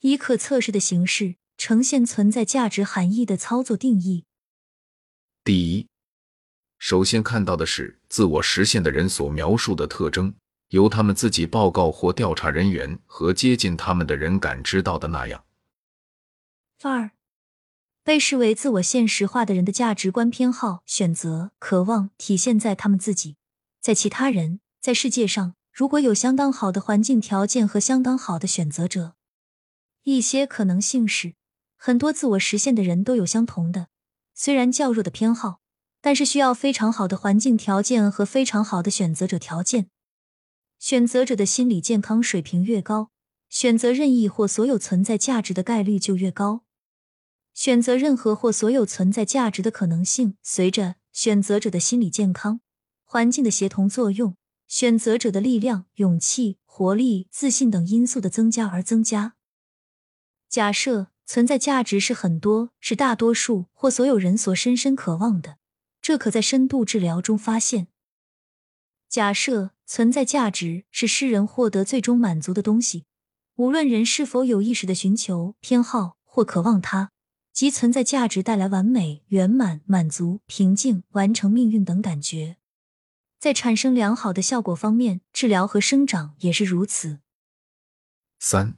以可测试的形式呈现存在价值含义的操作定义。第一，首先看到的是自我实现的人所描述的特征，由他们自己报告或调查人员和接近他们的人感知到的那样。二，被视为自我现实化的人的价值观、偏好、选择、渴望，体现在他们自己，在其他人，在世界上。如果有相当好的环境条件和相当好的选择者，一些可能性是，很多自我实现的人都有相同的，虽然较弱的偏好，但是需要非常好的环境条件和非常好的选择者条件。选择者的心理健康水平越高，选择任意或所有存在价值的概率就越高。选择任何或所有存在价值的可能性，随着选择者的心理健康、环境的协同作用。选择者的力量、勇气、活力、自信等因素的增加而增加。假设存在价值是很多、是大多数或所有人所深深渴望的，这可在深度治疗中发现。假设存在价值是诗人获得最终满足的东西，无论人是否有意识的寻求、偏好或渴望它，即存在价值带来完美、圆满、满足、平静、完成命运等感觉。在产生良好的效果方面，治疗和生长也是如此。三，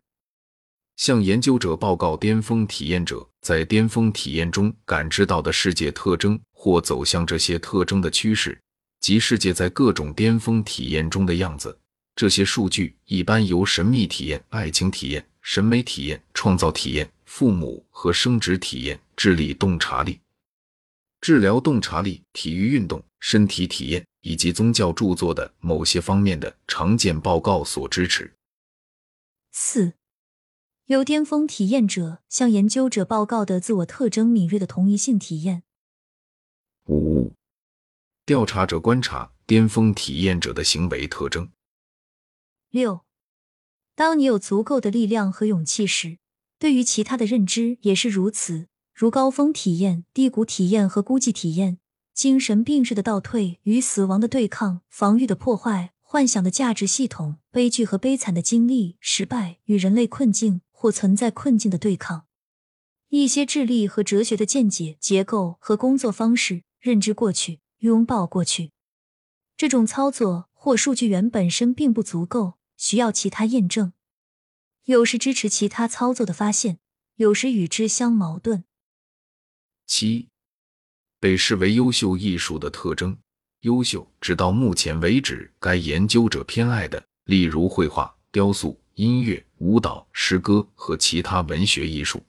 向研究者报告巅峰体验者在巅峰体验中感知到的世界特征或走向这些特征的趋势，及世界在各种巅峰体验中的样子。这些数据一般由神秘体验、爱情体验、审美体验、创造体验、父母和生殖体验、智力洞察力、治疗洞察力、体育运动、身体体验。以及宗教著作的某些方面的常见报告所支持。四，由巅峰体验者向研究者报告的自我特征敏锐的同一性体验。五，调查者观察巅峰体验者的行为特征。六，当你有足够的力量和勇气时，对于其他的认知也是如此，如高峰体验、低谷体验和孤寂体验。精神病式的倒退与死亡的对抗，防御的破坏，幻想的价值系统，悲剧和悲惨的经历，失败与人类困境或存在困境的对抗，一些智力和哲学的见解、结构和工作方式，认知过去，拥抱过去。这种操作或数据源本身并不足够，需要其他验证。有时支持其他操作的发现，有时与之相矛盾。七。被视为优秀艺术的特征，优秀直到目前为止，该研究者偏爱的，例如绘画、雕塑、音乐、舞蹈、诗歌和其他文学艺术。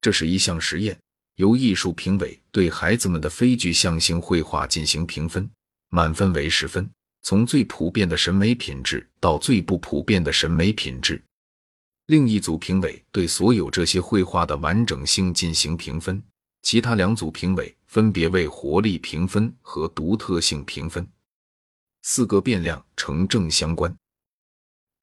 这是一项实验，由艺术评委对孩子们的非具象性绘画进行评分，满分为十分，从最普遍的审美品质到最不普遍的审美品质。另一组评委对所有这些绘画的完整性进行评分。其他两组评委分别为活力评分和独特性评分，四个变量呈正相关。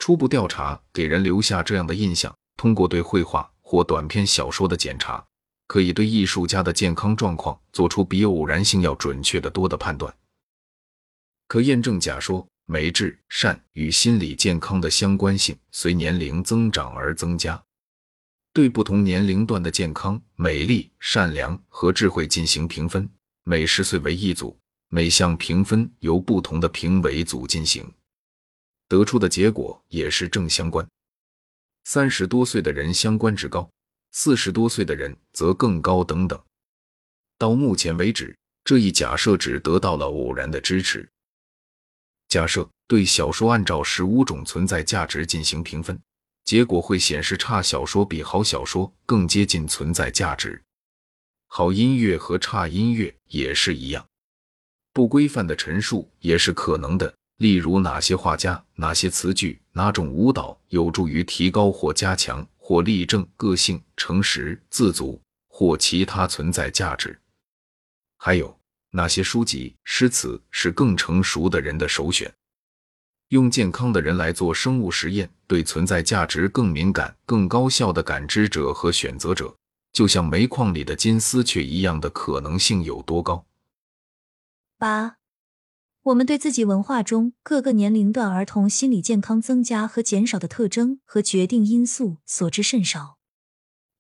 初步调查给人留下这样的印象：通过对绘画或短篇小说的检查，可以对艺术家的健康状况做出比偶然性要准确的多的判断。可验证假说美、智、善与心理健康的相关性随年龄增长而增加。对不同年龄段的健康、美丽、善良和智慧进行评分，每十岁为一组，每项评分由不同的评委组进行，得出的结果也是正相关。三十多岁的人相关值高，四十多岁的人则更高等等。到目前为止，这一假设只得到了偶然的支持。假设对小说按照十五种存在价值进行评分。结果会显示，差小说比好小说更接近存在价值。好音乐和差音乐也是一样。不规范的陈述也是可能的，例如哪些画家、哪些词句、哪种舞蹈有助于提高或加强或例证个性、诚实、自足或其他存在价值。还有哪些书籍、诗词是更成熟的人的首选。用健康的人来做生物实验，对存在价值更敏感、更高效的感知者和选择者，就像煤矿里的金丝雀一样的可能性有多高？八，我们对自己文化中各个年龄段儿童心理健康增加和减少的特征和决定因素所知甚少，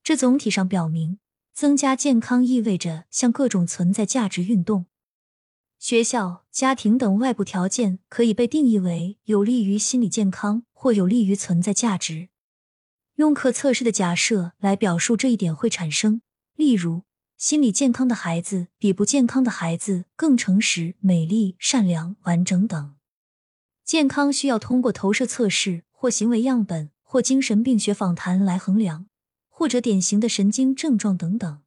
这总体上表明，增加健康意味着向各种存在价值运动。学校、家庭等外部条件可以被定义为有利于心理健康或有利于存在价值。用可测试的假设来表述这一点会产生，例如。心理健康的孩子比不健康的孩子更诚实、美丽、善良、完整等。健康需要通过投射测试或行为样本或精神病学访谈来衡量，或者典型的神经症状等等。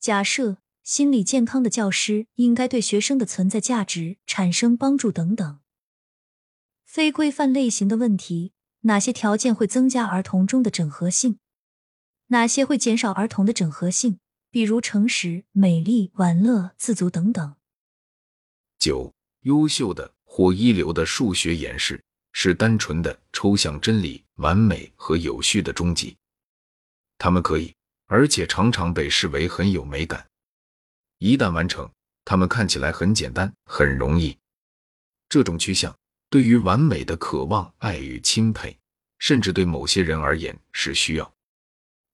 假设心理健康的教师应该对学生的存在价值产生帮助等等。非规范类型的问题：哪些条件会增加儿童中的整合性？哪些会减少儿童的整合性？比如诚实、美丽、玩乐、自足等等。九，优秀的或一流的数学演示是单纯的抽象真理、完美和有序的终极。他们可以，而且常常被视为很有美感。一旦完成，他们看起来很简单、很容易。这种趋向对于完美的渴望、爱与钦佩，甚至对某些人而言是需要。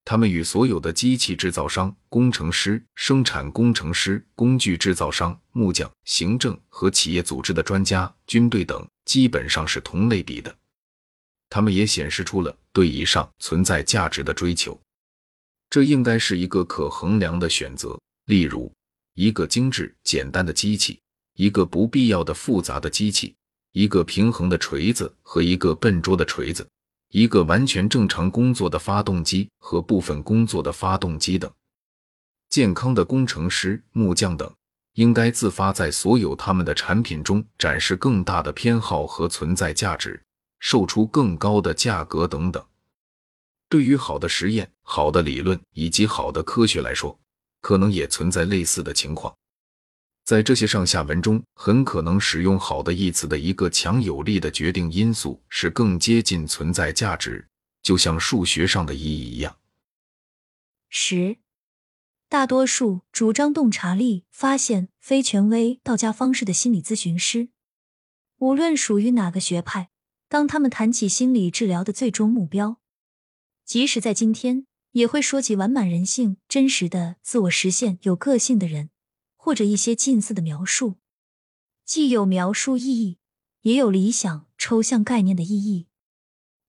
他们与所有的机器制造商、工程师、生产工程师、工具制造商、木匠、行政和企业组织的专家、军队等基本上是同类比的。他们也显示出了对以上存在价值的追求。这应该是一个可衡量的选择，例如一个精致简单的机器，一个不必要的复杂的机器，一个平衡的锤子和一个笨拙的锤子。一个完全正常工作的发动机和部分工作的发动机等，健康的工程师、木匠等，应该自发在所有他们的产品中展示更大的偏好和存在价值，售出更高的价格等等。对于好的实验、好的理论以及好的科学来说，可能也存在类似的情况。在这些上下文中，很可能使用“好的”一词的一个强有力的决定因素是更接近存在价值，就像数学上的意义一样。十，大多数主张洞察力、发现非权威道家方式的心理咨询师，无论属于哪个学派，当他们谈起心理治疗的最终目标，即使在今天，也会说起完满人性、真实的自我实现、有个性的人。或者一些近似的描述，既有描述意义，也有理想抽象概念的意义。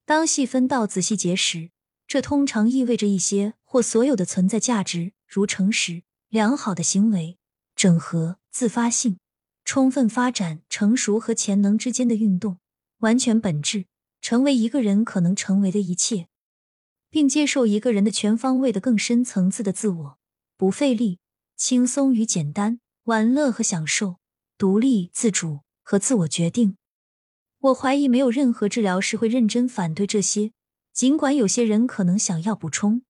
当细分到仔细节时，这通常意味着一些或所有的存在价值，如诚实、良好的行为、整合、自发性、充分发展、成熟和潜能之间的运动，完全本质，成为一个人可能成为的一切，并接受一个人的全方位的更深层次的自我，不费力。轻松与简单，玩乐和享受，独立自主和自我决定。我怀疑没有任何治疗师会认真反对这些，尽管有些人可能想要补充。